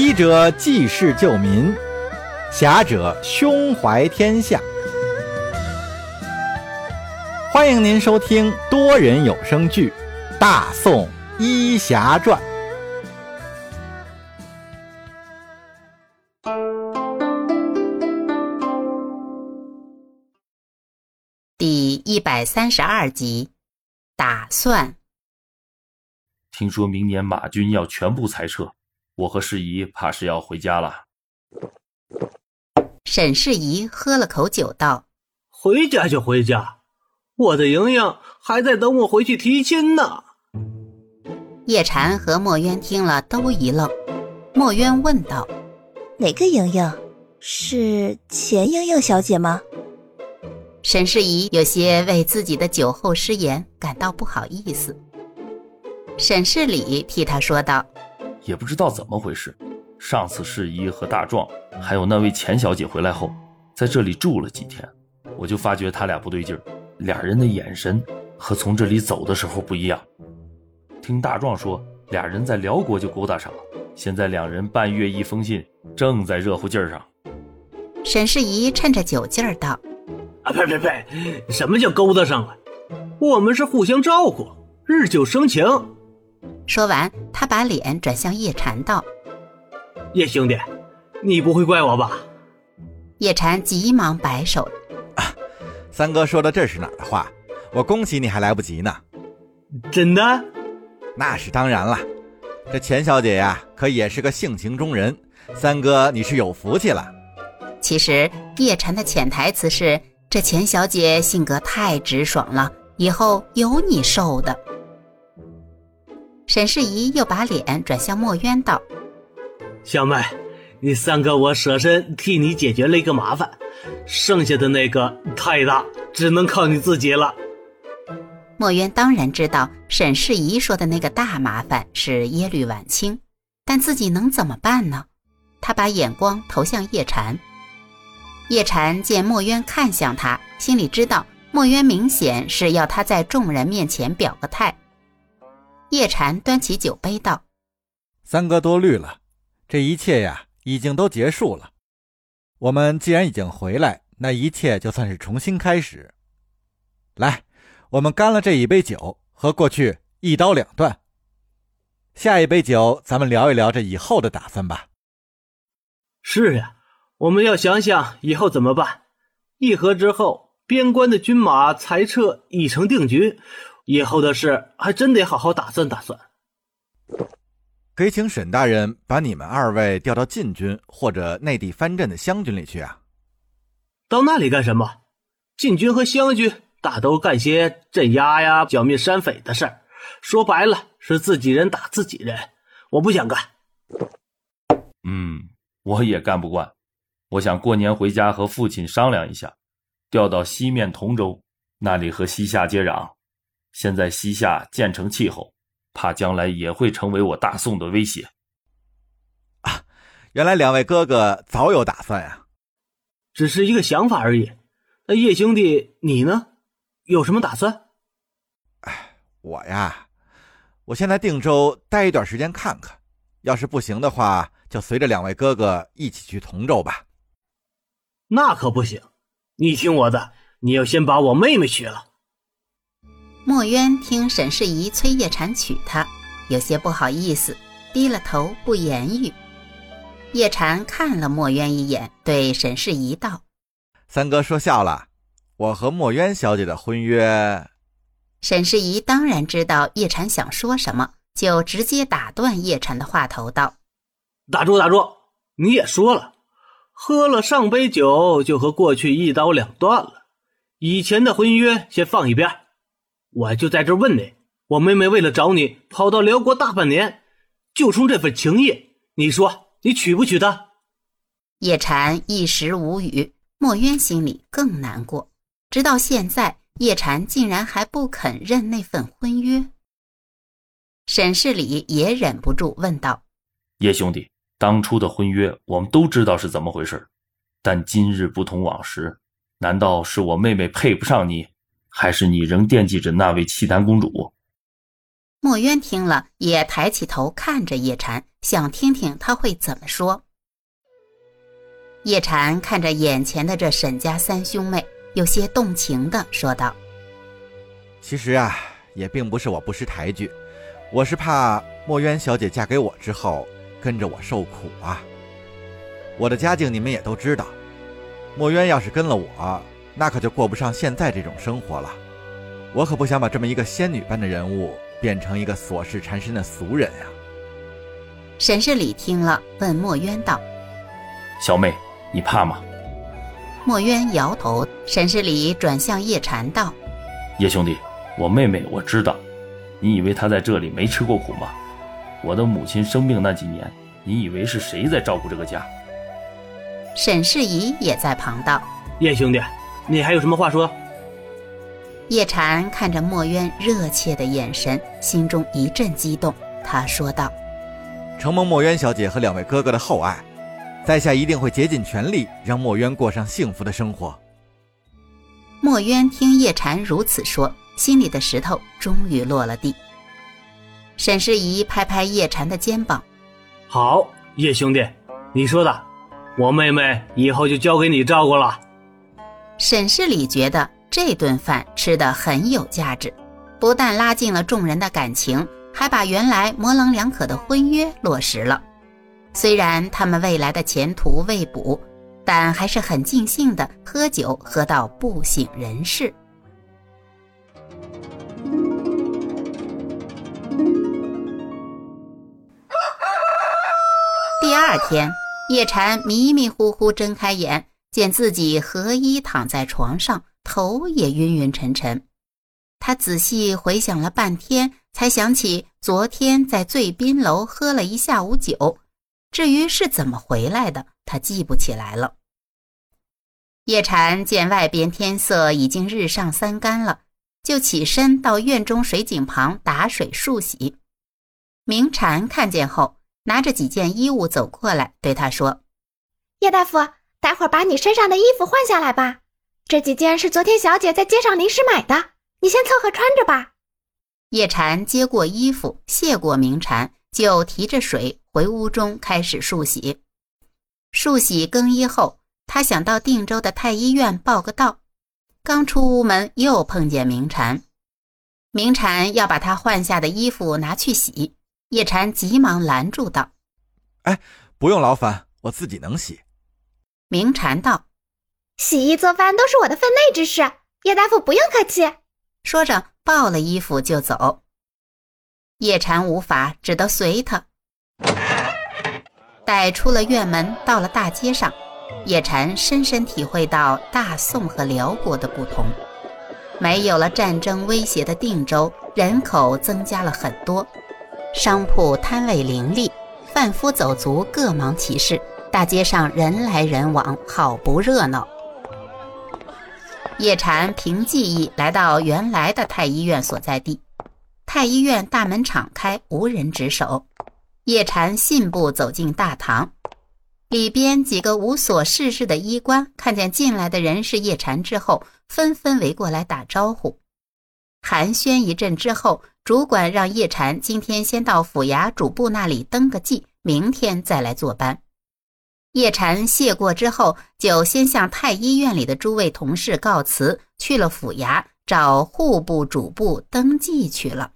医者济世救民，侠者胸怀天下。欢迎您收听多人有声剧《大宋医侠传》第一百三十二集。打算。听说明年马军要全部裁撤，我和世仪怕是要回家了。沈世仪喝了口酒，道：“回家就回家。”我的莹莹还在等我回去提亲呢。叶禅和墨渊听了都一愣。墨渊问道：“哪个莹莹？是钱莹莹小姐吗？”沈世仪有些为自己的酒后失言感到不好意思。沈世礼替他说道：“也不知道怎么回事，上次世仪和大壮还有那位钱小姐回来后，在这里住了几天，我就发觉他俩不对劲儿。”俩人的眼神和从这里走的时候不一样。听大壮说，俩人在辽国就勾搭上了，现在两人半月一封信，正在热乎劲儿上。沈世宜趁着酒劲儿道：“啊呸呸呸！什么叫勾搭上了？我们是互相照顾，日久生情。”说完，他把脸转向叶禅道：“叶兄弟，你不会怪我吧？”叶禅急忙摆手。啊三哥说的这是哪儿的话？我恭喜你还来不及呢。真的？那是当然了。这钱小姐呀，可也是个性情中人。三哥，你是有福气了。其实叶禅的潜台词是：这钱小姐性格太直爽了，以后有你受的。沈世宜又把脸转向墨渊道：“小妹，你三哥我舍身替你解决了一个麻烦。”剩下的那个太大，只能靠你自己了。墨渊当然知道沈世宜说的那个大麻烦是耶律晚清，但自己能怎么办呢？他把眼光投向叶禅。叶禅见墨渊看向他，心里知道墨渊明显是要他在众人面前表个态。叶禅端起酒杯道：“三哥多虑了，这一切呀，已经都结束了。”我们既然已经回来，那一切就算是重新开始。来，我们干了这一杯酒，和过去一刀两断。下一杯酒，咱们聊一聊这以后的打算吧。是呀，我们要想想以后怎么办。议和之后，边关的军马裁撤已成定局，以后的事还真得好好打算打算。可以请沈大人把你们二位调到禁军或者内地藩镇的湘军里去啊！到那里干什么？禁军和湘军大都干些镇压呀、剿灭山匪的事儿，说白了是自己人打自己人。我不想干。嗯，我也干不惯。我想过年回家和父亲商量一下，调到西面同州，那里和西夏接壤。现在西夏渐成气候。怕将来也会成为我大宋的威胁。啊，原来两位哥哥早有打算呀，只是一个想法而已。那叶兄弟，你呢？有什么打算？哎，我呀，我先在定州待一段时间看看，要是不行的话，就随着两位哥哥一起去同州吧。那可不行，你听我的，你要先把我妹妹娶了。墨渊听沈世仪催叶禅娶她，有些不好意思，低了头不言语。叶禅看了墨渊一眼，对沈世仪道：“三哥说笑了，我和墨渊小姐的婚约。”沈世仪当然知道叶禅想说什么，就直接打断叶禅的话头道：“打住，打住！你也说了，喝了上杯酒就和过去一刀两断了，以前的婚约先放一边。”我就在这问你，我妹妹为了找你跑到辽国大半年，就冲这份情谊，你说你娶不娶她？叶禅一时无语，墨渊心里更难过。直到现在，叶禅竟然还不肯认那份婚约。沈世礼也忍不住问道：“叶兄弟，当初的婚约我们都知道是怎么回事，但今日不同往时，难道是我妹妹配不上你？”还是你仍惦记着那位契丹公主？墨渊听了，也抬起头看着叶禅，想听听他会怎么说。叶禅看着眼前的这沈家三兄妹，有些动情的说道：“其实啊，也并不是我不识抬举，我是怕墨渊小姐嫁给我之后跟着我受苦啊。我的家境你们也都知道，墨渊要是跟了我，那可就过不上现在这种生活了。我可不想把这么一个仙女般的人物变成一个琐事缠身的俗人呀。”沈世礼听了，问墨渊道：“小妹。”你怕吗？墨渊摇头。沈世礼转向叶禅道：“叶兄弟，我妹妹我知道，你以为她在这里没吃过苦吗？我的母亲生病那几年，你以为是谁在照顾这个家？”沈世仪也在旁道：“叶兄弟，你还有什么话说？”叶禅看着墨渊热切的眼神，心中一阵激动。他说道：“承蒙墨渊小姐和两位哥哥的厚爱。”在下一定会竭尽全力，让墨渊过上幸福的生活。墨渊听叶禅如此说，心里的石头终于落了地。沈世仪拍拍叶禅的肩膀：“好，叶兄弟，你说的，我妹妹以后就交给你照顾了。”沈世礼觉得这顿饭吃的很有价值，不但拉近了众人的感情，还把原来模棱两可的婚约落实了。虽然他们未来的前途未卜，但还是很尽兴的喝酒，喝到不省人事。第二天，叶禅迷迷糊糊睁开眼，见自己合衣躺在床上，头也晕晕沉沉。他仔细回想了半天，才想起昨天在醉宾楼喝了一下午酒。至于是怎么回来的，他记不起来了。叶禅见外边天色已经日上三竿了，就起身到院中水井旁打水漱洗。明禅看见后，拿着几件衣物走过来，对他说：“叶大夫，待会儿把你身上的衣服换下来吧。这几件是昨天小姐在街上临时买的，你先凑合穿着吧。”叶禅接过衣服，谢过明禅。就提着水回屋中开始漱洗，漱洗更衣后，他想到定州的太医院报个到。刚出屋门，又碰见明禅。明禅要把他换下的衣服拿去洗，叶禅急忙拦住道：“哎，不用劳烦，我自己能洗。”明禅道：“洗衣做饭都是我的分内之事，叶大夫不用客气。”说着抱了衣服就走。叶禅无法，只得随他。待出了院门，到了大街上，叶禅深深体会到大宋和辽国的不同。没有了战争威胁的定州，人口增加了很多，商铺摊位林立，贩夫走卒各忙其事，大街上人来人往，好不热闹。叶禅凭记忆来到原来的太医院所在地。太医院大门敞开，无人值守。叶禅信步走进大堂，里边几个无所事事的医官看见进来的人是叶禅之后，纷纷围过来打招呼。寒暄一阵之后，主管让叶禅今天先到府衙主簿那里登个记，明天再来坐班。叶禅谢过之后，就先向太医院里的诸位同事告辞，去了府衙找户部主簿登记去了。